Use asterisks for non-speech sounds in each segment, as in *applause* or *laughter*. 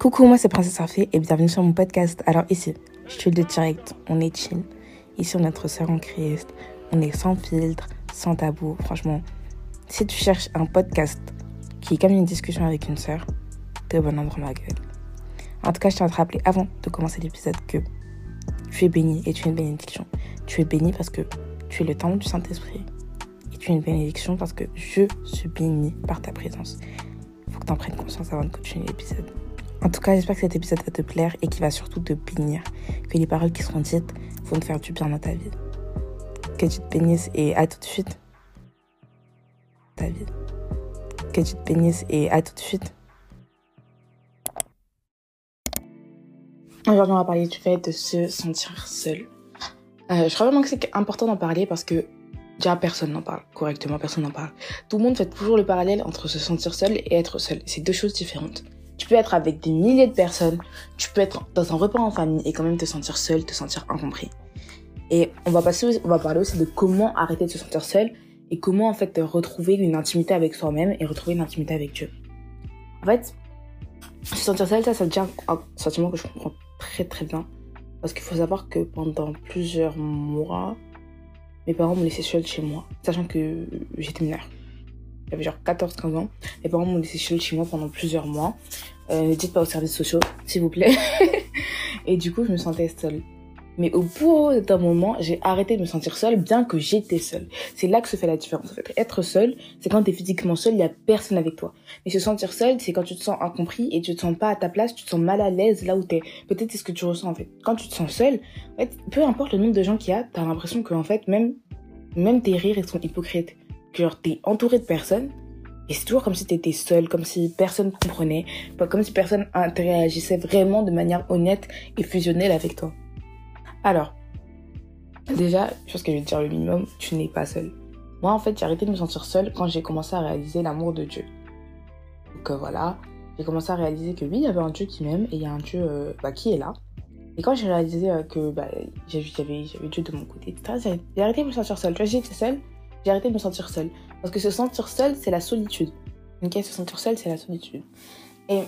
Coucou, moi c'est Princesse Arfée et bienvenue sur mon podcast. Alors ici, je suis de direct, on est chill. Ici on est notre sœur en Christ, on est sans filtre, sans tabou. Franchement, si tu cherches un podcast qui est comme une discussion avec une sœur, t'es au bon endroit ma gueule. En tout cas, je tiens à te rappeler avant de commencer l'épisode que tu es béni et tu es une bénédiction. Tu es béni parce que tu es le temple du Saint-Esprit. Et tu es une bénédiction parce que je suis béni par ta présence. Faut que tu en prennes conscience avant de continuer l'épisode. En tout cas, j'espère que cet épisode va te plaire et qu'il va surtout te bénir. Que les paroles qui seront dites vont te faire du bien dans ta vie. Que tu te bénisses et à tout de suite. Ta vie. Que tu te bénisses et à tout de suite. Aujourd'hui, on va parler du fait de se sentir seul. Euh, je crois vraiment que c'est important d'en parler parce que déjà personne n'en parle correctement, personne n'en parle. Tout le monde fait toujours le parallèle entre se sentir seul et être seul. C'est deux choses différentes. Tu peux être avec des milliers de personnes, tu peux être dans un repas en famille et quand même te sentir seul, te sentir incompris. Et on va passer, on va parler aussi de comment arrêter de se sentir seul et comment en fait retrouver une intimité avec soi-même et retrouver une intimité avec Dieu. En fait, se sentir seul, ça, ça devient un sentiment que je comprends très très bien. Parce qu'il faut savoir que pendant plusieurs mois, mes parents m'ont laissé seule chez moi, sachant que j'étais mineure. J'avais genre 14-15 ans. Mes parents m'ont laissé chez moi pendant plusieurs mois. Euh, dites pas aux services sociaux, s'il vous plaît. *laughs* et du coup, je me sentais seule. Mais au bout d'un moment, j'ai arrêté de me sentir seule, bien que j'étais seule. C'est là que se fait la différence. En fait, être seule, c'est quand t'es physiquement seule, il y a personne avec toi. Mais se sentir seule, c'est quand tu te sens incompris et tu te sens pas à ta place, tu te sens mal à l'aise là où t'es. Peut-être c'est ce que tu ressens en fait. Quand tu te sens seule, peu importe le nombre de gens qu'il y a, t'as l'impression que en fait, même, même tes rires, ils sont hypocrites. Genre, t'es entouré de personnes, et c'est toujours comme si t'étais seule, comme si personne comprenait, comme si personne interagissait vraiment de manière honnête et fusionnelle avec toi. Alors, déjà, chose que je vais te dire le minimum, tu n'es pas seule. Moi, en fait, j'ai arrêté de me sentir seule quand j'ai commencé à réaliser l'amour de Dieu. Donc euh, voilà, j'ai commencé à réaliser que oui, il y avait un Dieu qui m'aime et il y a un Dieu euh, bah, qui est là. Et quand j'ai réalisé euh, que bah, j'avais Dieu de mon côté, j'ai arrêté de me sentir seule. Tu vois, que seule, j'ai arrêté de me sentir seule. Parce que se sentir seule, c'est la solitude. Ok, se sentir seule, c'est la solitude. Et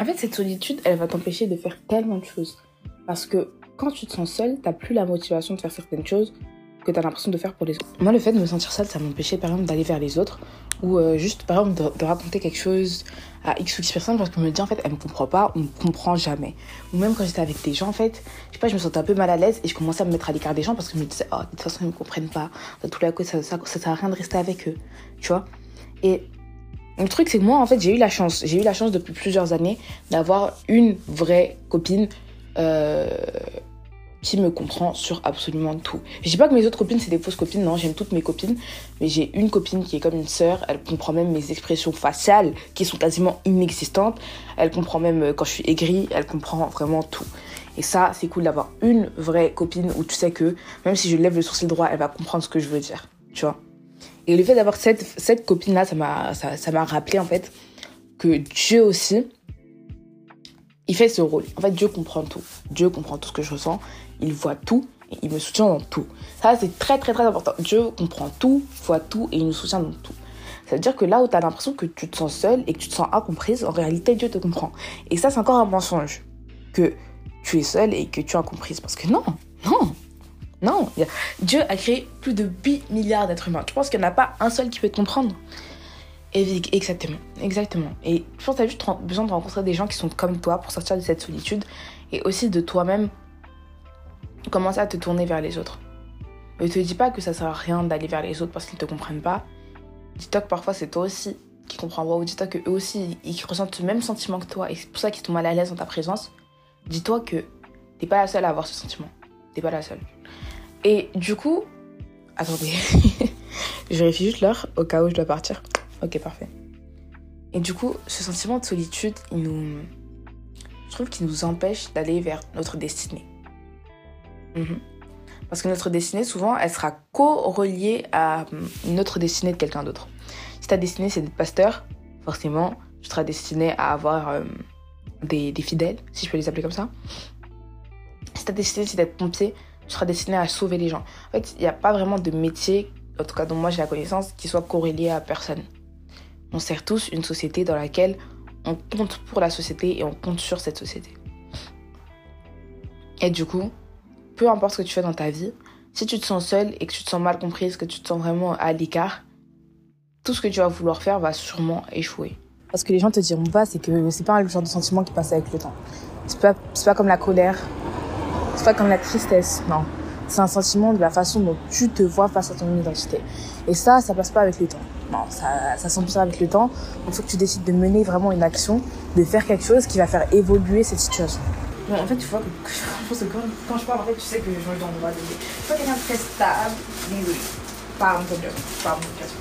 en fait, cette solitude, elle va t'empêcher de faire tellement de choses. Parce que quand tu te sens seule, t'as plus la motivation de faire certaines choses que t'as l'impression de faire pour les autres. Moi, le fait de me sentir seule, ça m'empêchait par exemple d'aller vers les autres ou euh, juste par exemple de, raconter quelque chose à X ou X personnes parce que je me dis en fait, elle me comprend pas, on me comprend jamais. Ou même quand j'étais avec des gens, en fait, je sais pas, je me sentais un peu mal à l'aise et je commençais à me mettre à l'écart des gens parce que je me disais, oh, de toute façon, ils me comprennent pas. De tout à coup, ça, ça, ça sert à rien de rester avec eux, tu vois. Et le truc, c'est que moi, en fait, j'ai eu la chance, j'ai eu la chance depuis plusieurs années d'avoir une vraie copine. Euh, qui me comprend sur absolument tout. Je dis pas que mes autres copines c'est des fausses copines, non, j'aime toutes mes copines, mais j'ai une copine qui est comme une sœur, elle comprend même mes expressions faciales qui sont quasiment inexistantes, elle comprend même euh, quand je suis aigrie, elle comprend vraiment tout. Et ça, c'est cool d'avoir une vraie copine où tu sais que même si je lève le sourcil droit, elle va comprendre ce que je veux dire, tu vois. Et le fait d'avoir cette, cette copine-là, ça m'a ça, ça rappelé en fait que Dieu aussi, il fait ce rôle. En fait, Dieu comprend tout. Dieu comprend tout ce que je ressens il voit tout et il me soutient dans tout. Ça, c'est très très très important. Dieu comprend tout, voit tout et il nous soutient dans tout. Ça veut dire que là où tu as l'impression que tu te sens seule et que tu te sens incomprise, en réalité, Dieu te comprend. Et ça, c'est encore un mensonge. Que tu es seule et que tu es incomprise. Parce que non, non, non. Dieu a créé plus de 8 milliards d'êtres humains. Tu penses qu'il n'y en a pas un seul qui peut te comprendre? Exactement, exactement. Et je pense que tu as juste besoin de rencontrer des gens qui sont comme toi pour sortir de cette solitude et aussi de toi-même commencer à te tourner vers les autres. Ne te dis pas que ça sert à rien d'aller vers les autres parce qu'ils te comprennent pas. Dis-toi que parfois c'est toi aussi qui comprends pas ou dis-toi que eux aussi ils ressentent le même sentiment que toi et c'est pour ça qu'ils sont mal à l'aise dans ta présence. Dis-toi que t'es pas la seule à avoir ce sentiment. T'es pas la seule. Et du coup, attendez, *laughs* je vérifie juste l'heure au cas où je dois partir. Ok, parfait. Et du coup, ce sentiment de solitude, nous, je trouve qu'il nous empêche d'aller vers notre destinée. Mhm. Parce que notre destinée, souvent, elle sera co-reliée à notre destinée de quelqu'un d'autre. Si ta destinée, c'est d'être pasteur, forcément, tu seras destiné à avoir euh, des, fidèles, si je peux les appeler comme ça. Si ta destinée, c'est d'être pompier, tu seras destiné à sauver les gens. En fait, il n'y a pas vraiment de métier, en tout cas dont moi j'ai la connaissance, qui soit corrélé à personne. On sert tous une société dans laquelle on compte pour la société et on compte sur cette société. Et du coup, peu importe ce que tu fais dans ta vie, si tu te sens seule et que tu te sens mal comprise, que tu te sens vraiment à l'écart, tout ce que tu vas vouloir faire va sûrement échouer. Parce que les gens te diront pas, c'est que c'est pas le genre de sentiment qui passe avec le temps. C'est pas, pas comme la colère, c'est pas comme la tristesse, non. C'est un sentiment de la façon dont tu te vois face à ton identité. Et ça, ça passe pas avec le temps. Non, ça, ça s'empire avec le temps. Il faut que tu décides de mener vraiment une action, de faire quelque chose qui va faire évoluer cette situation. Bon, en fait, tu vois que, je que quand, quand, je parle, en fait, tu sais que je me dans le droit de Je suis quelqu'un de très stable, désolé. Par mon problème, par mon question.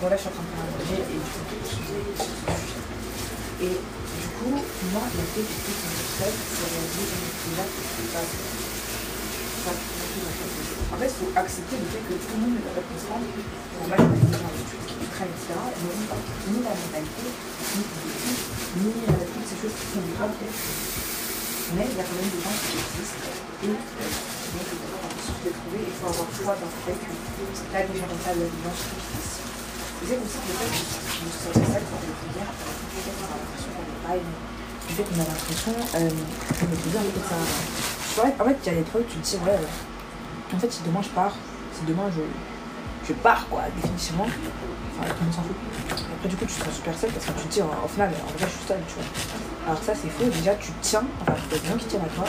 Bon, là, je suis en train de faire un projet et du coup, et du coup, moi, la fait que je fais sur seul, c'est réaliser que là, c'est pas en fait, il faut accepter le fait que tout le monde ne peut pas comprendre on pas ni la mentalité, ni les ni toutes ces choses qui sont graves mais il y a quand même des gens qui existent et euh, donc il faut avoir de trouver il faut avoir foi dans le fait que là des gens comme ça, il y a des gens qui existent. Et c'est aussi le fait que nous sommes seuls pour le dire, peut-être qu'on a l'impression qu'on n'est pas aimé. Du fait qu'on a l'impression euh, qu'on est en fait, ça. En fait, il y a des fois où tu te dis, ouais, en fait, si demain je pars, si demain je, je pars, quoi, définitivement. Après, du coup, tu sens super seul parce que tu dis, au final, en vrai, je suis seul, tu vois. Alors ça c'est faux, déjà tu tiens, enfin il des gens qui tiennent à toi.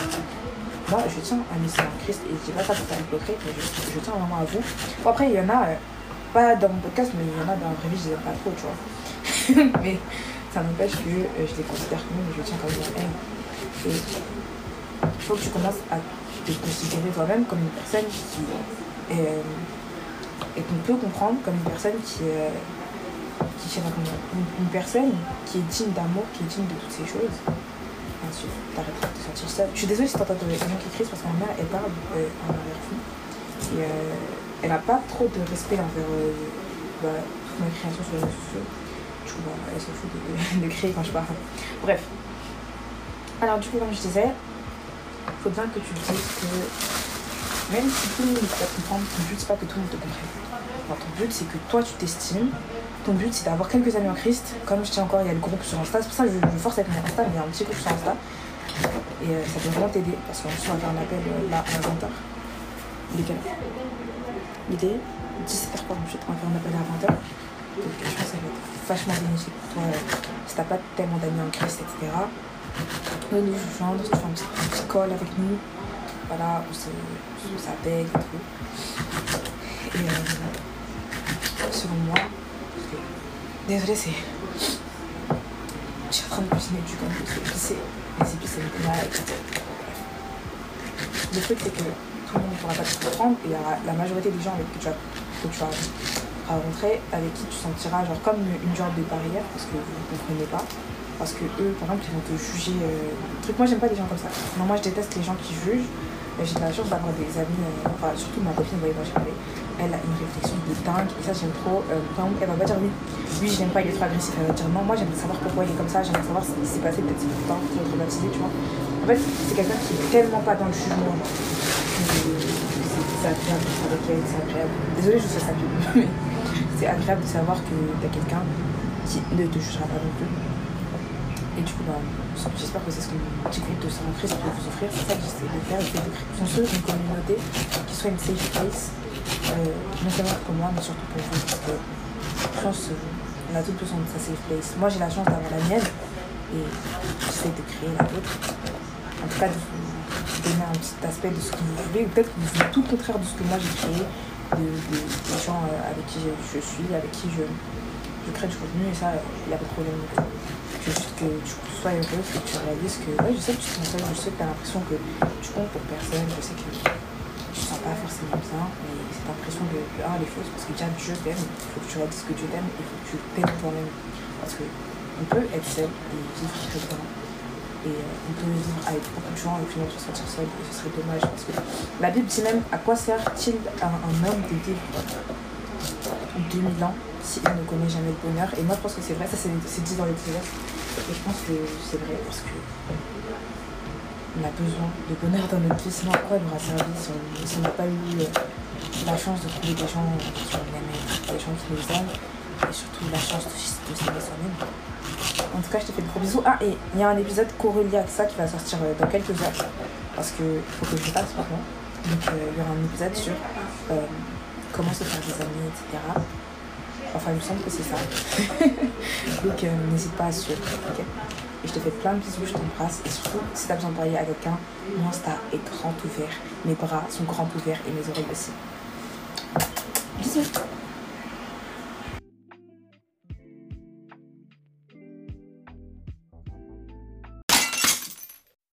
Moi je tiens à mes en Christ et je dis pas ça pour faire hypocrite, mais je, je, tiens vraiment à vous. Bon après il y en a, euh, pas dans mon podcast, mais il y en a dans la vraie vie, je les pas trop, tu vois. *laughs* mais ça n'empêche que euh, je les considère comme mais je tiens quand même à. Et il faut que tu commences à te considérer toi-même comme une personne qui euh, et qu'on peut comprendre comme une personne qui est qui une, une, personne qui est digne d'amour, qui est digne de toutes ces choses. Ensuite, t'arrêteras de sentir seule. Je suis désolée si t'entends des gens qui crient parce que ma mère, elle parle euh, en arrière-fond. Et euh, elle n'a pas trop de respect envers euh, bah, toute ma création sur les réseaux sociaux. Du coup, bah, elle se fout de, de, crier quand je parle. Bref. Alors, du coup, comme je disais, faut bien que tu dises que même si tout le monde ne peut pas comprendre, but, c'est pas que tout le monde te comprenne. Ton but, c'est que toi, tu t'estimes ton but c'est d'avoir quelques amis en Christ. Comme je dis encore, il y a le groupe sur Insta. C'est pour ça que je, je force avec mon Insta, mais il y a un petit groupe sur Insta. Et euh, ça peut vraiment t'aider parce qu'en plus, on va faire un appel euh, là à 20h. Il est quelle heure? Il est 17h48. On va faire un appel à 20h. Donc je pense que ça va être vachement bénéfique pour toi euh, si t'as pas tellement d'amis en Christ, etc. Nous nous joindre, tu fais un petit, un petit call avec nous. Voilà, on s'appelle et tout. Et selon moi, Désolée, c'est. Je suis en train de cuisiner du comme je épicé. Les épices, c'est mal. Le truc, c'est que tout le monde ne pourra pas te comprendre et il y aura la majorité des gens avec qui tu vas, que tu vas rencontrer, avec qui tu sentiras genre comme une, genre de barrière parce que vous ne comprenez pas. Parce que eux, par exemple, ils vont te juger. Euh, truc, moi, j'aime pas les gens comme ça. Non, moi, je déteste les gens qui jugent. J'ai la chance d'avoir des amis, euh, enfin, surtout ma copine, vous voyez, moi, j'ai parlé elle a une réflexion de dingue et ça j'aime trop. Euh, elle va pas dire oui, oui j'aime pas, il est trop agressif, elle va dire non, moi j'aime savoir pourquoi il est comme ça, j'aime savoir ce qui s'est passé, peut-être c'est plus tard, pour traumatiser, tu vois. En fait, c'est quelqu'un qui est tellement pas dans le jugement. C'est agréable avec elle, c'est agréable. Désolée, je sais ça mais c'est agréable de savoir que t'as quelqu'un qui ne te jugera pas non plus. Et du coup, bah, j'espère que c'est ce que mon petit groupe de Saint Christ peut vous offrir. C'est ça que j'essaie de faire, j'essaie de créer une communauté qui soit une safe place euh, non seulement pour moi, mais surtout pour vous. Parce que je pense qu'on a tous besoin de sa safe place. Moi, j'ai la chance d'avoir la mienne et j'essaie de créer la vôtre. En tout cas, de vous donner un petit aspect de ce que vous voulez, ou peut-être que vous voulez tout le contraire de ce que moi j'ai créé, de, de, des gens euh, avec qui je, je, suis, avec qui je, je crée du contenu, et ça, il n'y a pas de problème. Je veux juste que tu sois heureux, que tu réalises que, ouais, je sais que tu te seul, je sais que tu as l'impression que tu comptes pour personne, je sais que pas forcément bien, mais cette impression de, de ah, les fausses, parce que déjà Dieu t'aime, il faut que tu réalises que Dieu t'aime, il faut que tu t'aimes toi-même. Parce qu'on peut être seul et vivre très bien. Et euh, on peut vivre avec beaucoup de gens et puis on se sentir seul, et ce serait dommage. Parce que la Bible dit même à quoi sert-il à un homme de vivre 2000 ans s'il ne connaît jamais le bonheur? Et moi je pense que c'est vrai, ça c'est dit dans les Et je pense que c'est vrai parce que on a besoin de bonheur dans notre vie, sinon à quoi il aura servi si on n'a pas eu euh, la chance de trouver des gens qui on aime, des gens qui nous aiment. et surtout la chance de, de s'aimer soi-même. En tout cas, je te fais de gros bisous. Ah, et il y a un épisode corrélé à ça qui va sortir euh, dans quelques heures. Parce que faut que je le fasse maintenant. Donc, euh, il y aura un épisode sur comment se faire des amis, etc. Enfin, il me semble que c'est ça. *laughs* Donc, n'hésite pas à suivre. ok et je te fais plein de bisous, je t'embrasse. Et surtout, si t'as besoin de parler à quelqu'un, mon Insta est grand ouvert. Mes bras sont grands ouverts et mes oreilles aussi. Bisous